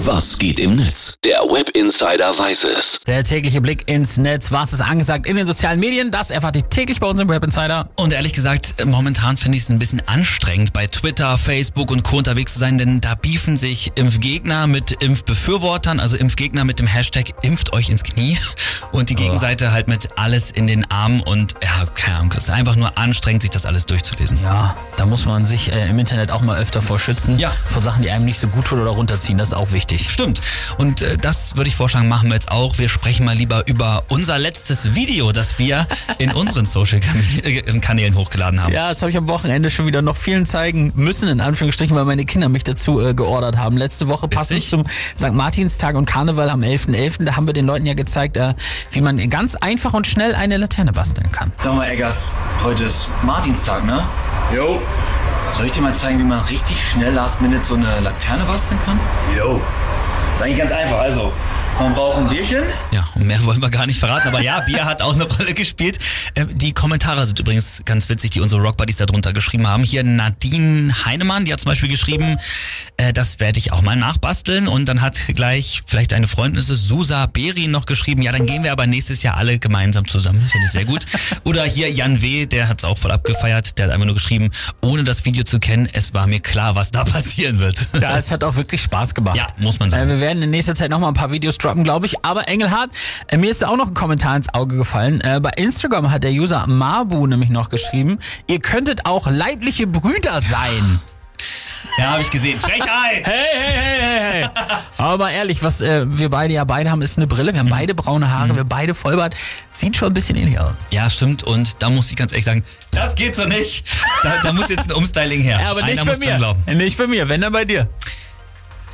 Was geht im Netz? Der Web Insider weiß es. Der tägliche Blick ins Netz. Was ist angesagt in den sozialen Medien? Das erfahrt ihr täglich bei uns im Web Insider. Und ehrlich gesagt, momentan finde ich es ein bisschen anstrengend, bei Twitter, Facebook und Co. unterwegs zu sein, denn da beefen sich Impfgegner mit Impfbefürwortern, also Impfgegner mit dem Hashtag impft euch ins Knie und die Gegenseite halt mit alles in den Armen und ja, keine Ahnung, es ist einfach nur anstrengend, sich das alles durchzulesen. Ja, da muss man sich äh, im Internet auch mal öfter vor schützen. Ja. Vor Sachen, die einem nicht so gut tun oder runterziehen. Das ist auch wichtig. Stimmt. Und äh, das würde ich vorschlagen, machen wir jetzt auch. Wir sprechen mal lieber über unser letztes Video, das wir in unseren Social-Kanälen hochgeladen haben. Ja, das habe ich am Wochenende schon wieder noch vielen zeigen müssen, in Anführungsstrichen, weil meine Kinder mich dazu äh, geordert haben. Letzte Woche passend zum St. Martinstag und Karneval am 11.11., da haben wir den Leuten ja gezeigt, äh, wie man ganz einfach und schnell eine Laterne basteln kann. Sag mal, Eggers, heute ist Martinstag, ne? Jo, Soll ich dir mal zeigen, wie man richtig schnell last minute so eine Laterne basteln kann? jo. Ist eigentlich ganz einfach. Also, man braucht ein Bierchen. Ja, und mehr wollen wir gar nicht verraten, aber ja, Bier hat auch eine Rolle gespielt. Äh, Die Kommentare sind übrigens ganz witzig, die unsere Rockbuddies da drunter geschrieben haben. Hier Nadine Heinemann, die hat zum Beispiel geschrieben, äh, das werde ich auch mal nachbasteln. Und dann hat gleich vielleicht eine Freundin, ist es Susa Beri, noch geschrieben, ja, dann gehen wir aber nächstes Jahr alle gemeinsam zusammen. Finde ich sehr gut. Oder hier Jan W., der hat es auch voll abgefeiert, der hat einfach nur geschrieben, ohne das Video zu kennen, es war mir klar, was da passieren wird. Ja, es hat auch wirklich Spaß gemacht. Ja, muss man Äh, sagen. wir werden in nächster Zeit noch mal ein paar Videos droppen, glaube ich. Aber Engelhardt, äh, mir ist da auch noch ein Kommentar ins Auge gefallen. Äh, bei Instagram hat der User Mabu nämlich noch geschrieben, ihr könntet auch leibliche Brüder sein. Ja, habe ich gesehen. Frechheit! Hey, hey, hey, hey, hey. Aber mal ehrlich, was äh, wir beide ja beide haben, ist eine Brille. Wir haben beide braune Haare, wir beide Vollbart. Sieht schon ein bisschen ähnlich aus. Ja, stimmt. Und da muss ich ganz ehrlich sagen, das geht so nicht. Da, da muss jetzt ein Umstyling her. Ja, aber nicht Einer bei mir. glauben. Nicht bei mir, wenn dann bei dir.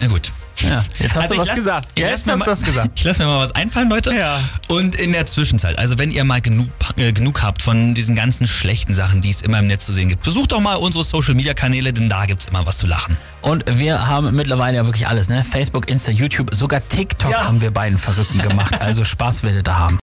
Na gut. Ja, jetzt hast Also du was lass- gesagt. ich Jetzt hast mal- du was gesagt. Ich lasse mir mal was einfallen, Leute. Ja. Und in der Zwischenzeit, also wenn ihr mal genug, äh, genug habt von diesen ganzen schlechten Sachen, die es immer im Netz zu sehen gibt, besucht doch mal unsere Social Media Kanäle, denn da gibt's immer was zu lachen. Und wir haben mittlerweile ja wirklich alles, ne? Facebook, Insta, YouTube, sogar TikTok Ja. haben wir beiden Verrückten gemacht. Also Spaß werdet ihr da haben.